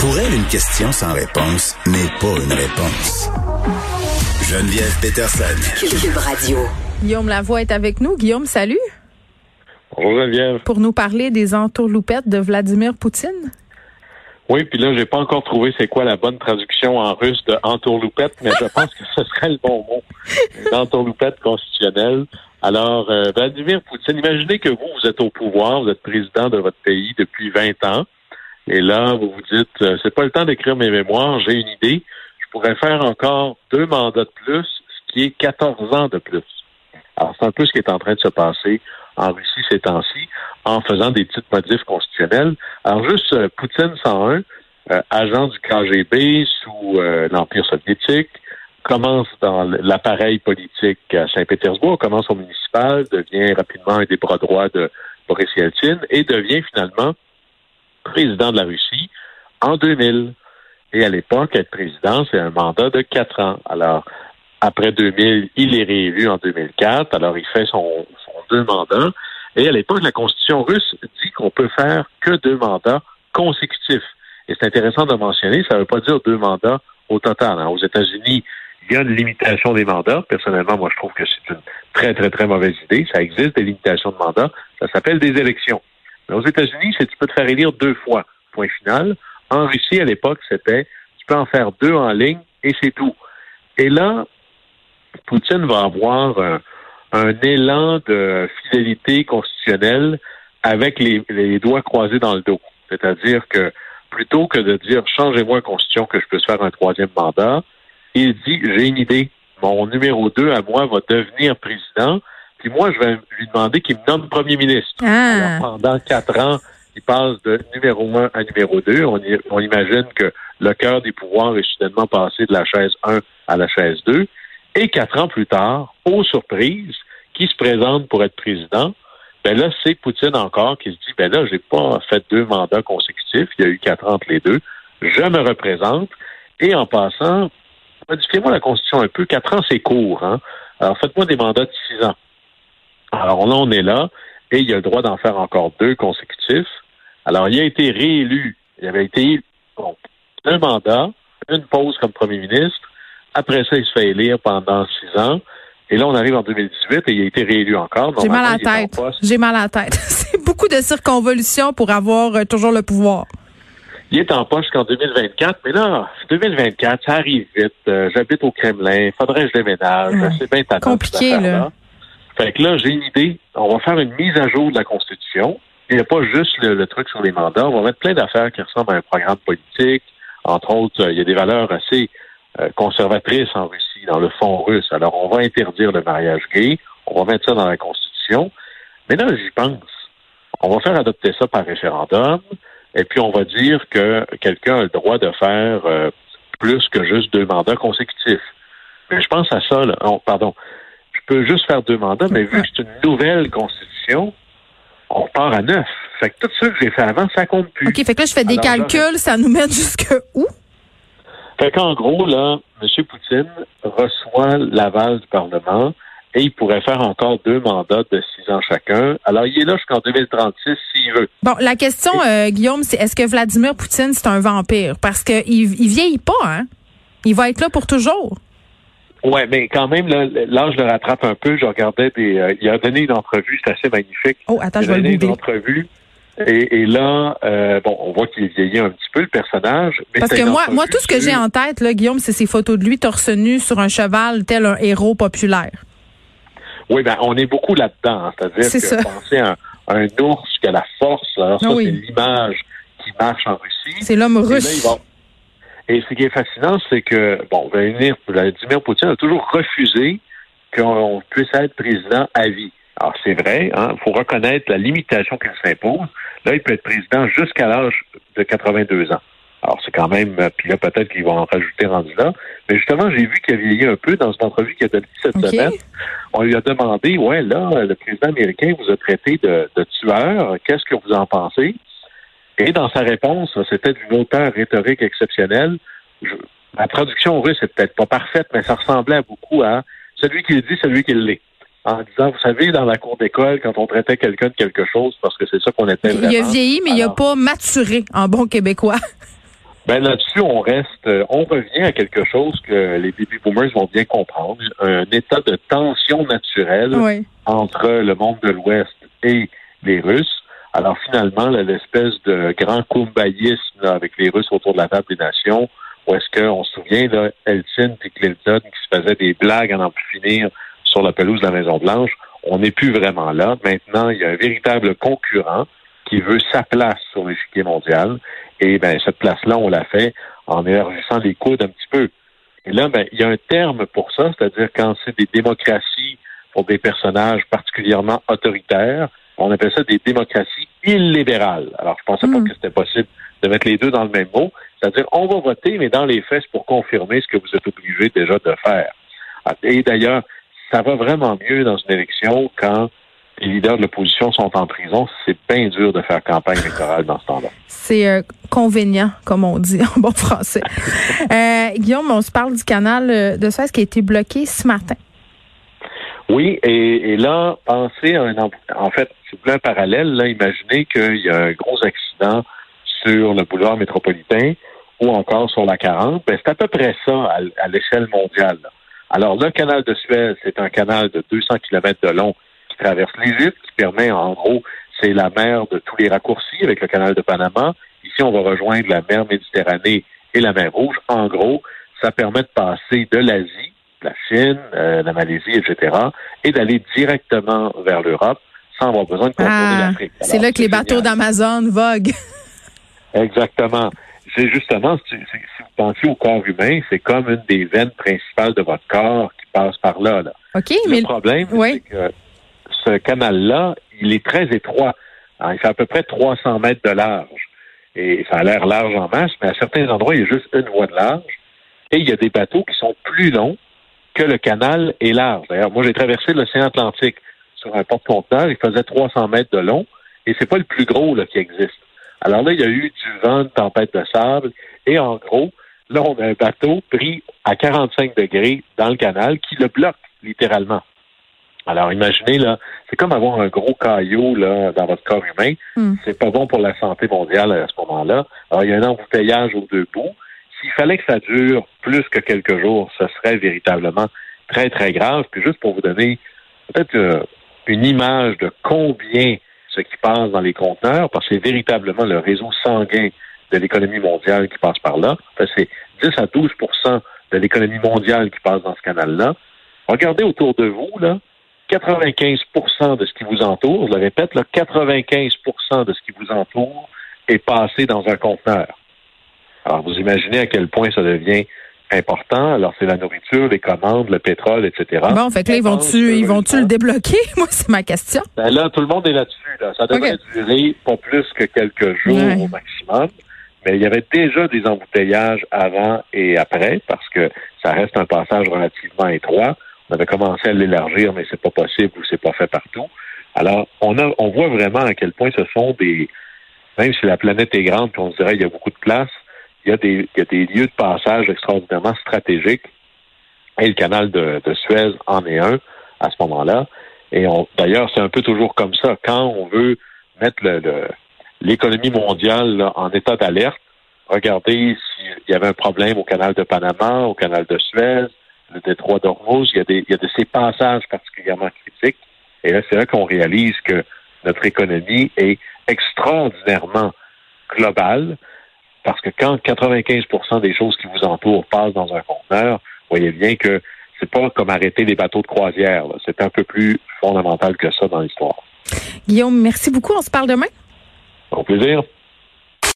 Pour elle, une question sans réponse n'est pas une réponse. Geneviève Peterson. Cube Radio. Guillaume Lavoie est avec nous. Guillaume, salut. Bonjour Geneviève. Pour nous parler des entourloupettes de Vladimir Poutine. Oui, puis là, j'ai pas encore trouvé c'est quoi la bonne traduction en russe de entourloupette, mais je pense que ce serait le bon mot. Une entourloupette constitutionnelle. Alors, euh, Vladimir Poutine, imaginez que vous, vous êtes au pouvoir, vous êtes président de votre pays depuis 20 ans, et là, vous vous dites, euh, c'est pas le temps d'écrire mes mémoires, j'ai une idée, je pourrais faire encore deux mandats de plus, ce qui est 14 ans de plus. Alors, c'est un peu ce qui est en train de se passer en Russie ces temps-ci, en faisant des petites modifs constitutionnels. Alors, juste euh, Poutine 101, euh, agent du KGB sous l'Empire soviétique, commence dans l'appareil politique à Saint-Pétersbourg, commence au municipal, devient rapidement un des bras droits de Boris Yeltsin et devient finalement président de la Russie en 2000. Et à l'époque, être président, c'est un mandat de quatre ans. Alors, après 2000, il est réélu en 2004. Alors, il fait son, deux mandats. Et à l'époque, la Constitution russe dit qu'on peut faire que deux mandats consécutifs. Et c'est intéressant de mentionner, ça ne veut pas dire deux mandats au total. Hein. Aux États-Unis, il y a une limitation des mandats. Personnellement, moi, je trouve que c'est une très, très, très mauvaise idée. Ça existe, des limitations de mandats. Ça s'appelle des élections. Aux États-Unis, c'est tu peux te faire élire deux fois. Point final. En Russie, à l'époque, c'était tu peux en faire deux en ligne et c'est tout. Et là, Poutine va avoir un, élan de fidélité constitutionnelle avec les, doigts croisés dans le dos. C'est-à-dire que plutôt que de dire changez-moi une constitution que je puisse faire un troisième mandat, il dit j'ai une idée. Mon numéro deux à moi va devenir président. Puis moi, je vais lui demander qu'il me nomme premier ministre. Ah. Alors, pendant quatre ans, il passe de numéro un à numéro deux. On, on imagine que le cœur des pouvoirs est soudainement passé de la chaise 1 à la chaise 2. Et quatre ans plus tard, aux surprises, qui se présente pour être président, ben là, c'est Poutine encore qui se dit, ben là, j'ai pas fait deux mandats consécutifs, il y a eu quatre ans entre les deux, je me représente, et en passant, modifiez-moi la Constitution un peu, quatre ans, c'est court, hein? Alors, faites-moi des mandats de six ans. Alors là, on est là, et il a le droit d'en faire encore deux consécutifs. Alors, il a été réélu, il avait été, bon, un mandat, une pause comme premier ministre, après ça, il se fait élire pendant six ans. Et là, on arrive en 2018 et il a été réélu encore. J'ai mal à la tête. J'ai mal à la tête. C'est beaucoup de circonvolutions pour avoir euh, toujours le pouvoir. Il est en poche qu'en 2024, mais là, 2024, ça arrive vite. Euh, j'habite au Kremlin, faudrait que je déménage. C'est bien Compliqué, là. Fait que là, j'ai une idée. On va faire une mise à jour de la Constitution. Il n'y a pas juste le, truc sur les mandats. On va mettre plein d'affaires qui ressemblent à un programme politique. Entre autres, euh, il y a des valeurs assez euh, conservatrice en Russie, dans le fond russe. Alors, on va interdire le mariage gay, on va mettre ça dans la Constitution. Mais là, j'y pense. On va faire adopter ça par référendum, et puis on va dire que quelqu'un a le droit de faire euh, plus que juste deux mandats consécutifs. Mais je pense à ça, là. pardon. Je peux juste faire deux mandats, mais vu que c'est une nouvelle Constitution, on part à neuf. Fait que tout ce que j'ai fait avant, ça compte plus. OK, fait que là, je fais des calculs, ça nous mène jusque où? Fait qu'en gros, là, M. Poutine reçoit l'aval du Parlement et il pourrait faire encore deux mandats de six ans chacun. Alors, il est là jusqu'en 2036 s'il veut. Bon, la question, euh, Guillaume, c'est est-ce que Vladimir Poutine, c'est un vampire? Parce qu'il il vieillit pas, hein? Il va être là pour toujours. Ouais, mais quand même, l'âge le rattrape un peu. Je regardais des. Euh, il a donné une entrevue, c'est assez magnifique. Oh, attends, je vais le une entrevue et, là, euh, bon, on voit qu'il vieillit un petit peu le personnage. Parce que moi, moi, tout ce que j'ai en tête, là, Guillaume, c'est ces photos de lui torse nu sur un cheval, tel un héros populaire. Oui, ben, on est beaucoup là-dedans. Hein. C'est-à-dire que penser à un, ours qui a la force, alors ça, ah c'est l'image qui marche en Russie. C'est l'homme russe. Et ce qui est fascinant, c'est que, bon, Vladimir, Vladimir Poutine a toujours refusé qu'on puisse être président à vie. Alors, c'est vrai, il hein, faut reconnaître la limitation qu'elle s'impose. Là, il peut être président jusqu'à l'âge de 82 ans. Alors, c'est quand même, euh, puis là, peut-être qu'ils vont en rajouter rendu là. Mais justement, j'ai vu qu'il a vieilli un peu dans une entrevue qu'il a donnée cette semaine. On lui a demandé, ouais, là, le président américain vous a traité de, tueur. Qu'est-ce que vous en pensez? Et dans sa réponse, c'était d'une hauteur rhétorique exceptionnelle. la traduction russe est peut-être pas parfaite, mais ça ressemblait beaucoup à celui qui le dit, celui qui l'est en disant, vous savez, dans la cour d'école, quand on traitait quelqu'un de quelque chose, parce que c'est ça qu'on était vraiment. Il a vieilli, mais il n'a pas maturé en bon québécois. Ben là-dessus, on reste, euh, on revient à quelque chose que les baby boomers vont bien comprendre, un état de tension naturelle entre le monde de l'Ouest et les Russes. Alors finalement, l'espèce de grand kumbayisme avec les Russes autour de la table des nations, où est-ce qu'on se souvient, là, Eltsine et Clinton qui se faisaient des blagues à n'en plus finir sur la pelouse de la Maison-Blanche, on n'est plus vraiment là. Maintenant, il y a un véritable concurrent qui veut sa place sur l'échiquier mondial. Et ben, cette place-là, on l'a fait en élargissant les coudes un petit peu. Et là, ben, il y a un terme pour ça, c'est-à-dire quand c'est des démocraties pour des personnages particulièrement autoritaires, on appelle ça des démocraties illibérales. Alors, je pensais pas hmm. que c'était possible de mettre les deux dans le même mot. C'est-à-dire, on va voter, mais dans les faits, c'est pour confirmer ce que vous êtes obligé déjà de faire. Et d'ailleurs, ça va vraiment mieux dans une élection quand les leaders de l'opposition sont en prison. C'est bien dur de faire campagne électorale dans ce temps-là. C'est euh, convenient, comme on dit en bon français. euh, Guillaume, on se parle du canal euh, de Suez qui a été bloqué ce matin. Oui, et, là, pensez à un... En fait, c'est plein parallèle. Là, imaginez qu'il y a un gros accident sur le boulevard métropolitain ou encore sur la 40. Ben, c'est à peu près ça à, l'échelle mondiale. Alors, le canal de Suez, c'est un canal de 200 km de long qui traverse l'Égypte, qui permet, en gros, c'est la mer de tous les raccourcis avec le canal de Panama. Ici, on va rejoindre la mer Méditerranée et la mer Rouge. En gros, ça permet de passer de l'Asie, la Chine, euh, la Malaisie, etc., et d'aller directement vers l'Europe sans avoir besoin de contourner ah, l'Afrique. C'est là que les bateaux d'Amazon voguent. Exactement. C'est justement, si, vous pensez au corps humain, c'est comme une des veines principales de votre corps qui passe par là. là. OK, Le mais... problème, c'est que ce canal-là, il est très étroit. il fait à peu près 300 mètres de large. Et ça a l'air large en masse, mais à certains endroits, il y a juste une voie de large. Et il y a des bateaux qui sont plus longs que le canal est large. D'ailleurs, moi, j'ai traversé l'océan Atlantique sur un porte-conteneur. Il faisait 300 mètres de long. Et c'est pas le plus gros là, qui existe. Alors là, il y a eu du vent, de tempête de sable. Et en gros, là, on a un bateau pris à 45 degrés dans le canal qui le bloque littéralement. Alors, imaginez, là, c'est comme avoir un gros caillou là, dans votre corps humain. Hmm. C'est pas bon pour la santé mondiale à ce moment-là. Alors, il y a un embouteillage aux deux bouts. S'il fallait que ça dure plus que quelques jours, ce serait véritablement très, très grave. Puis juste pour vous donner peut-être euh, une image de combien ce qui passe dans les conteneurs, parce que c'est véritablement le réseau sanguin de l'économie mondiale qui passe par là. c'est 10 à 12% de l'économie mondiale qui passe dans ce canal-là. Regardez autour de vous, là, 95% de ce qui vous entoure, je le répète, là, 95% de ce qui vous entoure est passé dans un conteneur. Alors, vous imaginez à quel point ça devient important. Alors, c'est la nourriture, les commandes, le pétrole, etc. Bon, fait que là, ils vont-tu, ils vont-tu le débloquer? Moi, c'est ma question. Ben là, tout le monde est là-dessus. Là. Ça devrait durer pas plus que quelques jours au maximum. Mais il y avait déjà des embouteillages avant et après parce que ça reste un passage relativement étroit. On avait commencé à l'élargir, mais c'est pas possible ou c'est pas fait partout. Alors, on a, on voit vraiment à quel point ce sont des, même si la planète est grande, puis on se dirait il y a beaucoup de place, il y, a des, il y a des lieux de passage extraordinairement stratégiques. Et le canal de, Suez en est un à ce moment-là. Et d'ailleurs, c'est un peu toujours comme ça. Quand on veut mettre l'économie mondiale en état d'alerte, regardez s'il y avait un problème au canal de Panama, au canal de Suez, le détroit d'Ormuz, il y a il y a de ces passages particulièrement critiques. Et là, c'est là qu'on réalise que notre économie est extraordinairement globale. Parce que quand 95% des choses qui vous entourent passent dans un conteneur, voyez bien que c'est pas comme arrêter les bateaux de croisière. C'est un peu plus fondamental que ça dans l'histoire. Guillaume, merci beaucoup. On se parle demain. Au plaisir.